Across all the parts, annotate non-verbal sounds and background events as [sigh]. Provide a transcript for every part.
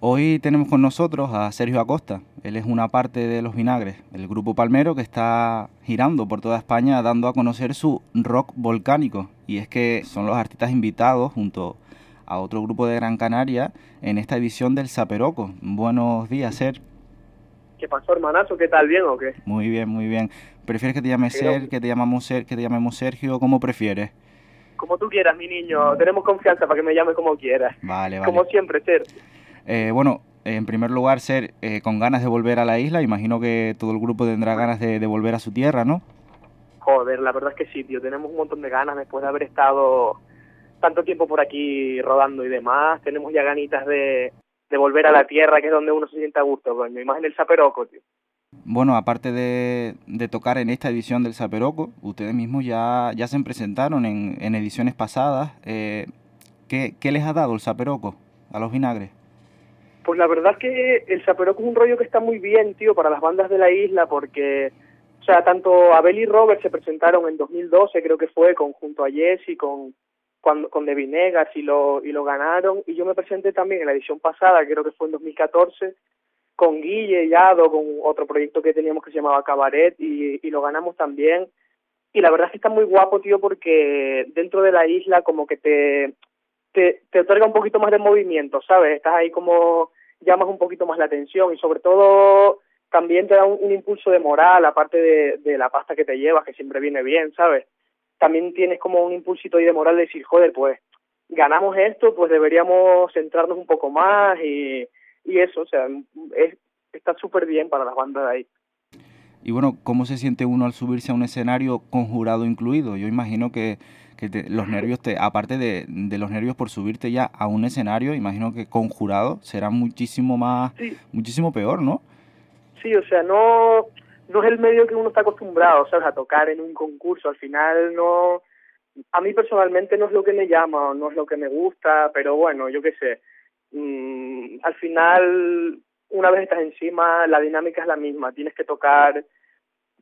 Hoy tenemos con nosotros a Sergio Acosta. Él es una parte de Los Vinagres, el grupo palmero que está girando por toda España dando a conocer su rock volcánico. Y es que son los artistas invitados junto a otro grupo de Gran Canaria en esta edición del Zaperoco. Buenos días, Ser. ¿Qué pasó, hermanazo? ¿Qué tal? ¿Bien o qué? Muy bien, muy bien. ¿Prefieres que te llame Ser, que te llamamos Ser, que te llamemos Sergio? ¿Cómo prefieres? Como tú quieras, mi niño. Tenemos confianza para que me llame como quieras. Vale, vale. Como siempre, Ser. Eh, bueno, en primer lugar, ser eh, con ganas de volver a la isla. Imagino que todo el grupo tendrá ganas de, volver a su tierra, ¿no? Joder, la verdad es que sí, tío. Tenemos un montón de ganas después de haber estado tanto tiempo por aquí rodando y demás. Tenemos ya ganitas de, volver a la tierra, que es donde uno se siente a gusto, coño. Imagen del Zaperoco, tío. Bueno, aparte de, tocar en esta edición del Zaperoco, ustedes mismos ya, ya se presentaron en, en ediciones pasadas. Eh, ¿qué, ¿Qué les ha dado el Zaperoco a los vinagres? Pues la verdad es que el Zaperoco es un rollo que está muy bien, tío, para las bandas de la isla, porque, o sea, tanto Abel y Robert se presentaron en 2012, creo que fue, conjunto a Jesse, con, cuando, con The Vinegas y lo, y lo ganaron, y yo me presenté también en la edición pasada, creo que fue en 2014, con Guille y Ado, con otro proyecto que teníamos que se llamaba Cabaret, y, y lo ganamos también. Y la verdad es que está muy guapo, tío, porque dentro de la isla como que te, te, te otorga un poquito más de movimiento, ¿sabes? Estás ahí como llamas un poquito más la atención y sobre todo también te da un, impulso de moral, aparte de, de, la pasta que te llevas, que siempre viene bien, ¿sabes? También tienes como un impulsito ahí de moral de decir, joder, pues ganamos esto, pues deberíamos centrarnos un poco más y, y eso, o sea, es, está súper bien para las bandas de ahí. Y bueno, ¿cómo se siente uno al subirse a un escenario con jurado incluido? Yo imagino que que los nervios, te, aparte de, de, los nervios por subirte ya a un escenario, imagino que conjurado será muchísimo más, muchísimo peor, ¿no? Sí, o sea, no, no es el medio que uno está acostumbrado, ¿sabes? A tocar en un concurso, al final no, a mí personalmente no es lo que me llama, no es lo que me gusta, pero bueno, yo qué sé, mm, al final, una vez estás encima, la dinámica es la misma, tienes que tocar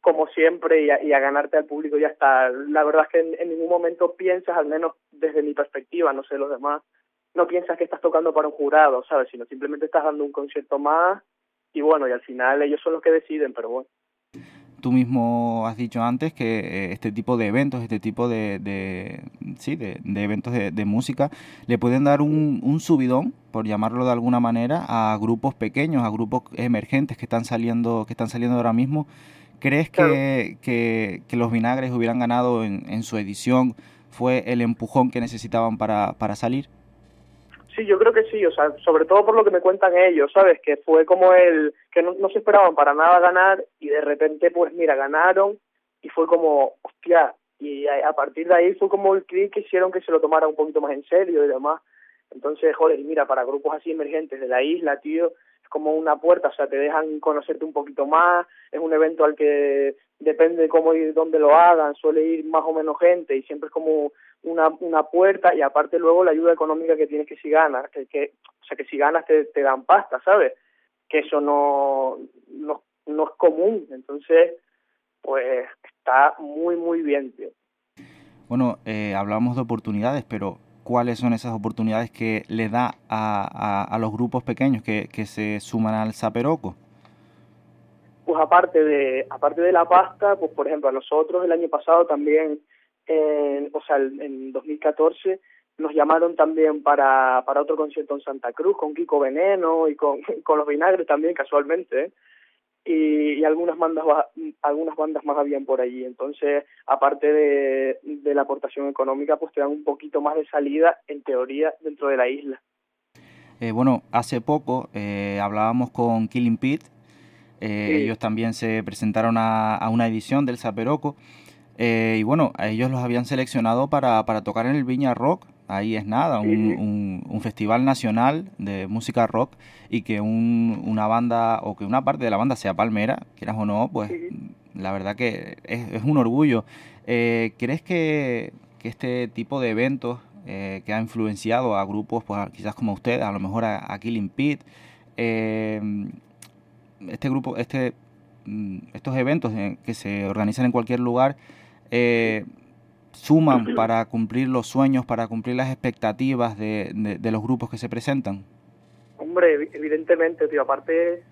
como siempre y a, ganarte al público ya está. La verdad es que en, ningún momento piensas, al menos desde mi perspectiva, no sé los demás, no piensas que estás tocando para un jurado, ¿sabes? Sino simplemente estás dando un concierto más y bueno, y al final ellos son los que deciden, pero bueno. Tú mismo has dicho antes que eh, este tipo de eventos, este tipo de, de sí, de, eventos de, de, música, le pueden dar un, un subidón, por llamarlo de alguna manera, a grupos pequeños, a grupos emergentes que están saliendo, que están saliendo ahora mismo. ¿Crees que, que, los vinagres hubieran ganado en, en, su edición fue el empujón que necesitaban para, para salir? Sí, yo creo que sí, o sea, sobre todo por lo que me cuentan ellos, ¿sabes? Que fue como el que no, se esperaban para nada ganar y de repente, pues mira, ganaron y fue como, hostia, y a, partir de ahí fue como el clic que hicieron que se lo tomara un poquito más en serio y demás. Entonces, joder, mira, para grupos así emergentes de la isla, tío, como una puerta, o sea, te dejan conocerte un poquito más, es un evento al que depende de cómo y dónde lo hagan, suele ir más o menos gente y siempre es como una, una puerta y aparte luego la ayuda económica que tienes que si ganas, que, que o sea, que si ganas te, te dan pasta, ¿sabes? Que eso no, no, no es común, entonces, pues está muy, muy bien, tío. Bueno, eh, hablamos de oportunidades, pero cuáles son esas oportunidades que le da a, a, los grupos pequeños que, que se suman al Zaperoco? Pues aparte de, aparte de la pasta, pues por ejemplo a nosotros el año pasado también, o sea, en 2014 nos llamaron también para, para otro concierto en Santa Cruz con Kiko Veneno y con, [laughs] con los Vinagres también casualmente. ¿eh? y, algunas bandas algunas bandas más habían por allí entonces aparte de, de, la aportación económica pues te dan un poquito más de salida en teoría dentro de la isla eh, bueno hace poco eh, hablábamos con Killing Pete eh, ellos también se presentaron a, a una edición del Zaperoco y bueno a ellos los habían seleccionado para, para tocar en el Viña Rock. Ahí es nada, un, un, festival nacional de música rock y que un, una banda o que una parte de la banda sea palmera, quieras o no, pues la verdad que es, es un orgullo. Eh, ¿Crees que, que, este tipo de eventos eh, que ha influenciado a grupos, pues quizás como ustedes, a lo mejor a, Killing Pete, eh, este grupo, este, mm, estos eventos que se organizan en cualquier lugar, eh, suman para cumplir los sueños, para cumplir las expectativas de, de, los grupos que se presentan? Hombre, evidentemente, tío, aparte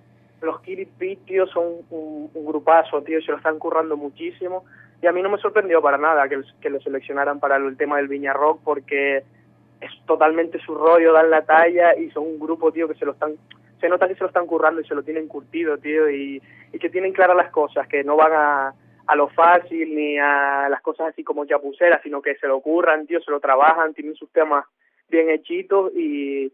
los Killing tío, son un, grupazo, tío, se lo están currando muchísimo. Y a mí no me sorprendió para nada que, que lo seleccionaran para el tema del Viña Rock porque es totalmente su rollo, dan la talla y son un grupo, tío, que se lo están, se nota que se lo están currando y se lo tienen curtido, tío, y, y que tienen claras las cosas, que no van a, a lo fácil ni a las cosas así como chapuceras, sino que se lo curran, tío, se lo trabajan, tienen sus temas bien hechitos y,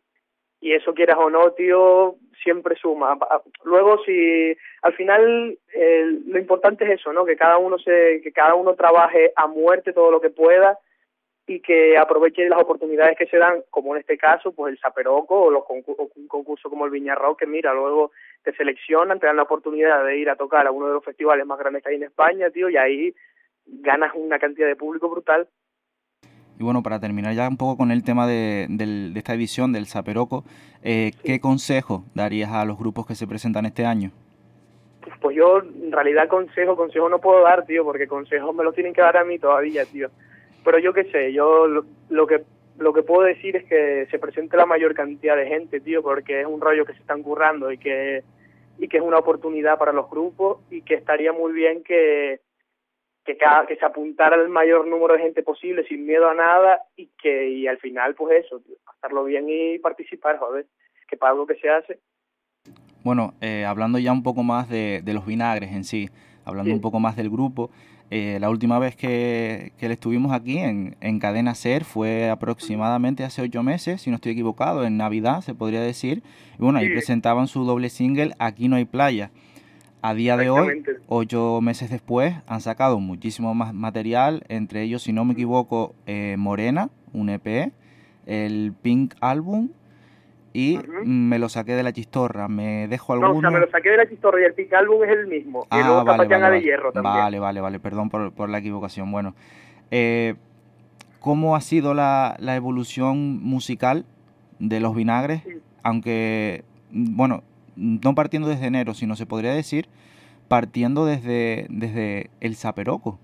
y eso quieras o no, tío, siempre suma. Luego, si al final lo importante es eso, ¿no? Que cada uno se, que cada uno trabaje a muerte todo lo que pueda y que aproveche las oportunidades que se dan, como en este caso, pues el Saperoco o, los un concurso como el Viñarro, que mira, luego te seleccionan, te dan la oportunidad de ir a tocar a uno de los festivales más grandes que hay en España, tío, y ahí ganas una cantidad de público brutal y bueno, para terminar ya un poco con el tema de, esta edición del Saperoco, eh, ¿qué consejo darías a los grupos que se presentan este año? Pues yo en realidad consejo, consejo no puedo dar, tío, porque consejos me los tienen que dar a mí todavía, tío. Pero yo qué sé, yo lo, que lo que puedo decir es que se presente la mayor cantidad de gente, tío, porque es un rollo que se están currando y que y que es una oportunidad para los grupos y que estaría muy bien que, que, cada, que se apuntara el mayor número de gente posible sin miedo a nada y que y al final pues eso, pasarlo bien y participar, joder, que para algo que se hace. Bueno, eh, hablando ya un poco más de, de los vinagres en sí, hablando un poco más del grupo, eh, la última vez que, que estuvimos aquí en, en Cadena Ser fue aproximadamente hace ocho meses, si no estoy equivocado, en Navidad se podría decir. Y bueno, ahí presentaban su doble single Aquí no hay playa. A día de hoy, ocho meses después, han sacado muchísimo más material, entre ellos, si no me equivoco, eh, Morena, un EP, el Pink Album y me lo saqué de la chistorra. ¿Me dejo alguno? No, o sea, me lo saqué de la chistorra y el Pink Album es el mismo. Ah, y luego vale, vale, de hierro también. Vale, vale, vale, perdón por, por la equivocación. Bueno, eh, ¿cómo ha sido la, la evolución musical de los vinagres? Aunque, bueno, no partiendo desde enero, sino se podría decir partiendo desde, desde el Zaperoco.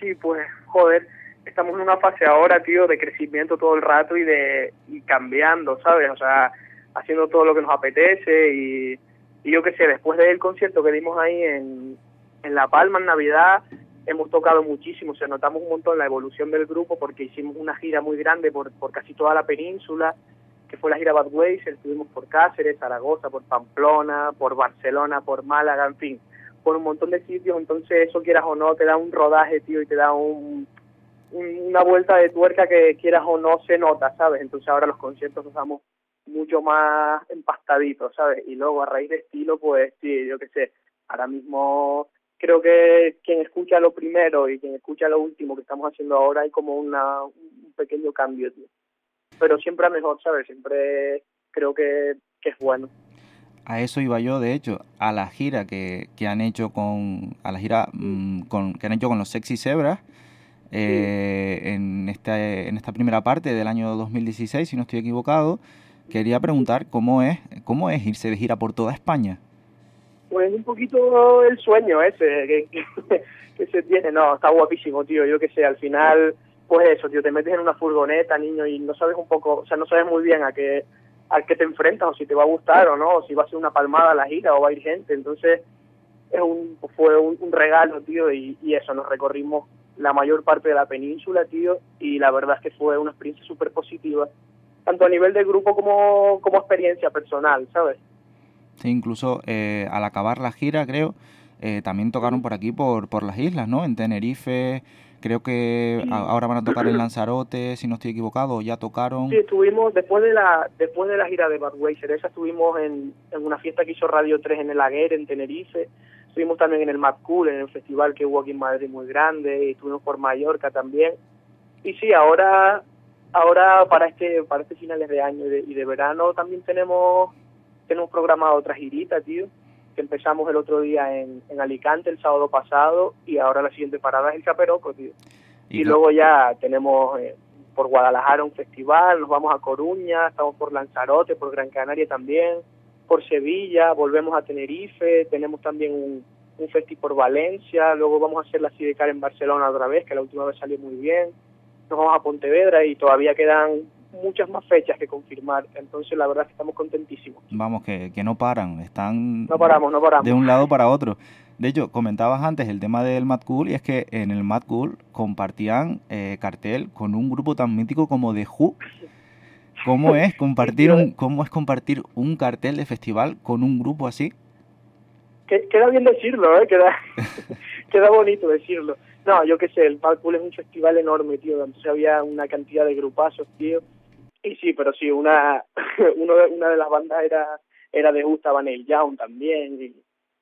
Sí, pues, joder, estamos en una fase ahora, tío, de crecimiento todo el rato y de y cambiando, ¿sabes? O sea, haciendo todo lo que nos apetece y, yo qué sé, después del concierto que dimos ahí en, en La Palma en Navidad, hemos tocado muchísimo, o sea, notamos un montón la evolución del grupo porque hicimos una gira muy grande por, por casi toda la península que fue la gira Bad Ways, estuvimos por Cáceres, Zaragoza, por Pamplona, por Barcelona, por Málaga, en fin, por un montón de sitios, entonces eso quieras o no, te da un rodaje, tío, y te da un, una vuelta de tuerca que quieras o no se nota, ¿sabes? Entonces ahora los conciertos nos damos mucho más empastaditos, ¿sabes? Y luego a raíz de estilo, pues sí, yo qué sé, ahora mismo creo que quien escucha lo primero y quien escucha lo último que estamos haciendo ahora hay como una, un pequeño cambio, tío pero siempre a mejor, ¿sabes? Siempre creo que, es bueno. A eso iba yo, de hecho, a la gira que, que han hecho con, a la gira mm, con, que han hecho con los Sexy Zebras, eh, en, esta, en esta primera parte del año 2016, si no estoy equivocado, quería preguntar cómo es, cómo es irse de gira por toda España. Pues un poquito el sueño ese que, [laughs] que se tiene, no, está guapísimo, tío, yo que sé, al final pues eso, tío, te metes en una furgoneta, niño, y no sabes un poco, o sea, no sabes muy bien a qué, a qué te enfrentas, o si te va a gustar o no, si va a ser una palmada la gira o va a ir gente. Entonces, es un, fue un, regalo, tío, y, eso, nos recorrimos la mayor parte de la península, tío, y la verdad es que fue una experiencia súper positiva, tanto a nivel de grupo como, como experiencia personal, ¿sabes? Sí, incluso eh, al acabar la gira, creo, eh, también tocaron por aquí, por, por las islas, ¿no? En Tenerife, Creo que ahora van a tocar en Lanzarote, si no estoy equivocado, ya tocaron. Sí, estuvimos después de la después de la gira de Budweiser, esa estuvimos en, en una fiesta que hizo Radio 3 en el Aguer, en Tenerife. Estuvimos también en el Mad Cool, en el festival que hubo aquí en Madrid muy grande, y estuvimos por Mallorca también. Y sí, ahora ahora para este para este finales de año y de, y de verano también tenemos tenemos programado otra girita, tío que empezamos el otro día en, en Alicante el sábado pasado y ahora la siguiente parada es el Chaperoco, tío. Y, luego ya tenemos eh, por Guadalajara un festival, nos vamos a Coruña, estamos por Lanzarote, por Gran Canaria también, por Sevilla, volvemos a Tenerife, tenemos también un, un festival por Valencia, luego vamos a hacer la Sidecar en Barcelona otra vez, que la última vez salió muy bien, nos vamos a Pontevedra y todavía quedan muchas más fechas que confirmar. Entonces, la verdad es que estamos contentísimos. Vamos, que, que no paran, están no paramos, no paramos. de un lado para otro. De hecho, comentabas antes el tema del Mad Cool y es que en el Mad Cool compartían eh, cartel con un grupo tan mítico como The Who. ¿Cómo es [laughs] compartir un, cómo es compartir un cartel de festival con un grupo así? Queda bien decirlo, ¿eh? queda, [laughs] [laughs] queda bonito decirlo. No, yo qué sé, el Cool es un festival enorme, tío. Entonces había una cantidad de grupazos, tío. Y sí, pero sí, una, uno de, una de las bandas era, era de estaba Neil Young también. Y,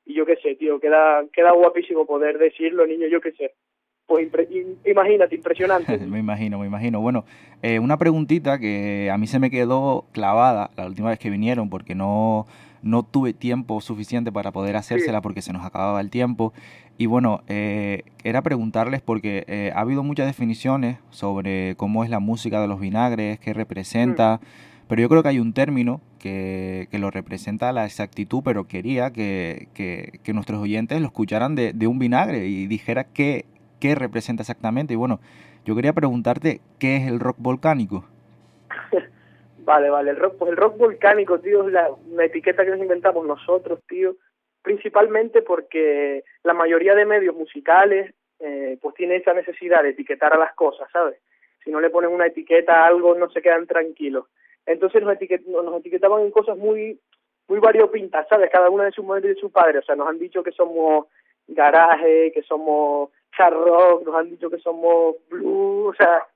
y yo qué sé, tío, queda, queda guapísimo poder decirlo, niño, yo qué sé. Pues imagínate, impresionante. [laughs] me imagino, me imagino. Bueno, eh, una preguntita que a mí se me quedó clavada la última vez que vinieron porque no, no tuve tiempo suficiente para poder hacérsela porque se nos acababa el tiempo. Y bueno, eh, era preguntarles porque eh, ha habido muchas definiciones sobre cómo es la música de los vinagres, qué representa. Mm. Pero yo creo que hay un término que, que lo representa a la exactitud, pero quería que, que, nuestros oyentes lo escucharan de, de, un vinagre y dijera qué, qué representa exactamente. Y bueno, yo quería preguntarte qué es el rock volcánico. [laughs] vale, vale, el rock, pues el rock volcánico, tío, es la, una etiqueta que nos inventamos nosotros, tío, principalmente porque la mayoría de medios musicales eh, pues tiene esa necesidad de etiquetar a las cosas, ¿sabes? Si no le ponen una etiqueta a algo, no se quedan tranquilos. Entonces nos, etiquet nos etiquetaban en cosas muy muy variopintas, ¿sabes? Cada una de su madre y de su padre. O sea, nos han dicho que somos garaje, que somos rock, nos han dicho que somos blues, o sea,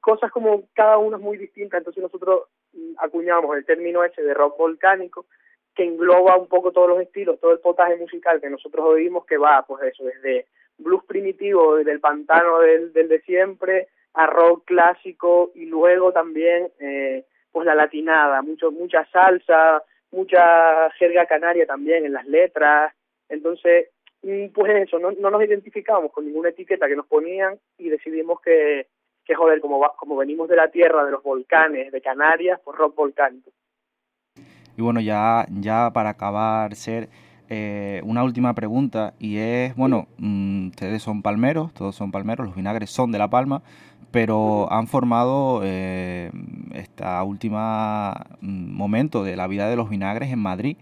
cosas como cada una es muy distinta. Entonces nosotros mm, acuñamos el término ese de rock volcánico, que engloba un poco todos los estilos, todo el potaje musical que nosotros oímos, que va, pues eso, desde blues primitivo, desde el pantano del, del de siempre, a rock clásico y luego también eh, pues la latinada, mucho, mucha salsa, mucha jerga canaria también en las letras. Entonces, pues eso, no, no nos identificamos con ninguna etiqueta que nos ponían y decidimos que, joder, como, como venimos de la tierra, de los volcanes, de Canarias, pues rock volcánico. Y bueno, ya, ya para acabar, Ser, eh, una última pregunta y es, bueno, mm, ustedes son palmeros, todos son palmeros, los vinagres son de La Palma, pero han formado eh, esta última mm, momento de la vida de los vinagres en Madrid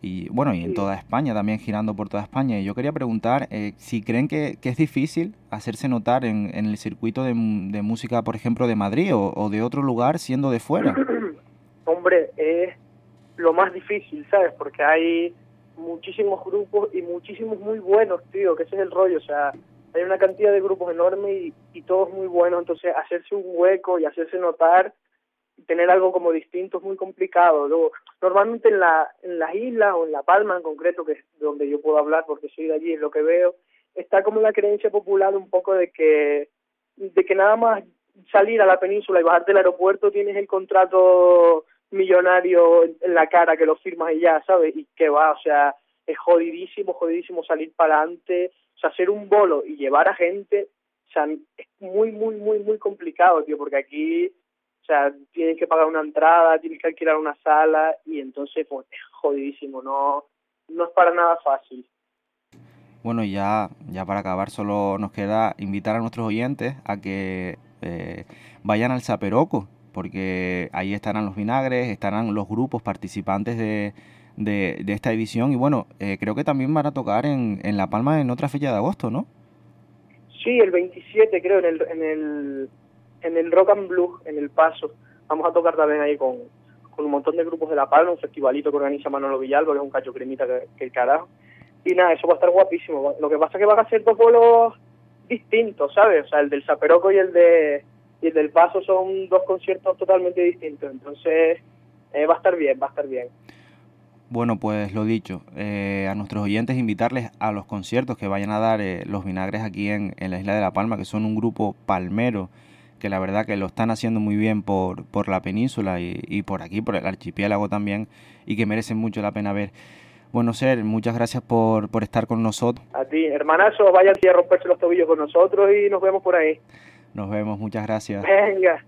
y bueno, y en toda España, también girando por toda España. Y yo quería preguntar eh, si creen que, es difícil hacerse notar en, el circuito de, música, por ejemplo, de Madrid o, de otro lugar siendo de fuera. [clears throat] Hombre, es lo más difícil, ¿sabes? Porque hay muchísimos grupos y muchísimos muy buenos, tío, que ese es el rollo, o sea, hay una cantidad de grupos enorme y, y todos muy buenos, entonces hacerse un hueco y hacerse notar, tener algo como distinto es muy complicado. Luego, normalmente en, la, en las islas o en La Palma en concreto, que es donde yo puedo hablar porque soy de allí, es lo que veo, está como la creencia popular un poco de que, de que nada más salir a la península y bajarte del aeropuerto tienes el contrato millonario en la cara que lo firmas y ya, ¿sabes? Y que va, o sea, es jodidísimo, jodidísimo salir para adelante, o sea, hacer un bolo y llevar a gente, o sea, es muy, muy, muy, muy complicado, tío, porque aquí, o sea, tienes que pagar una entrada, tienes que alquilar una sala y entonces, pues, es jodidísimo, no, no es para nada fácil. Bueno, ya, ya para acabar, solo nos queda invitar a nuestros oyentes a que eh, vayan al Zaperoco, porque ahí estarán los vinagres, estarán los grupos participantes de, de, esta edición y bueno, eh, creo que también van a tocar en, en La Palma en otra fecha de agosto, ¿no? Sí, el 27 creo, en el, en el, en el Rock and Blues, en El Paso. Vamos a tocar también ahí con, con un montón de grupos de La Palma, un festivalito que organiza Manolo Villalba, que es un cacho cremita que, el carajo. Y nada, eso va a estar guapísimo. Lo que pasa es que van a ser dos bolos distintos, ¿sabes? O sea, el del Zaperoco y el de y el del Paso son dos conciertos totalmente distintos. Entonces, eh, va a estar bien, va a estar bien. Bueno, pues lo dicho, eh, a nuestros oyentes invitarles a los conciertos que vayan a dar eh, los vinagres aquí en, en, la isla de La Palma, que son un grupo palmero, que la verdad que lo están haciendo muy bien por, por la península y, y por aquí, por el archipiélago también, y que merecen mucho la pena ver. Bueno, Ser, muchas gracias por, por estar con nosotros. A ti, hermanazo, vayan a romperse los tobillos con nosotros y nos vemos por ahí. Nos vemos, muchas gracias. Venga.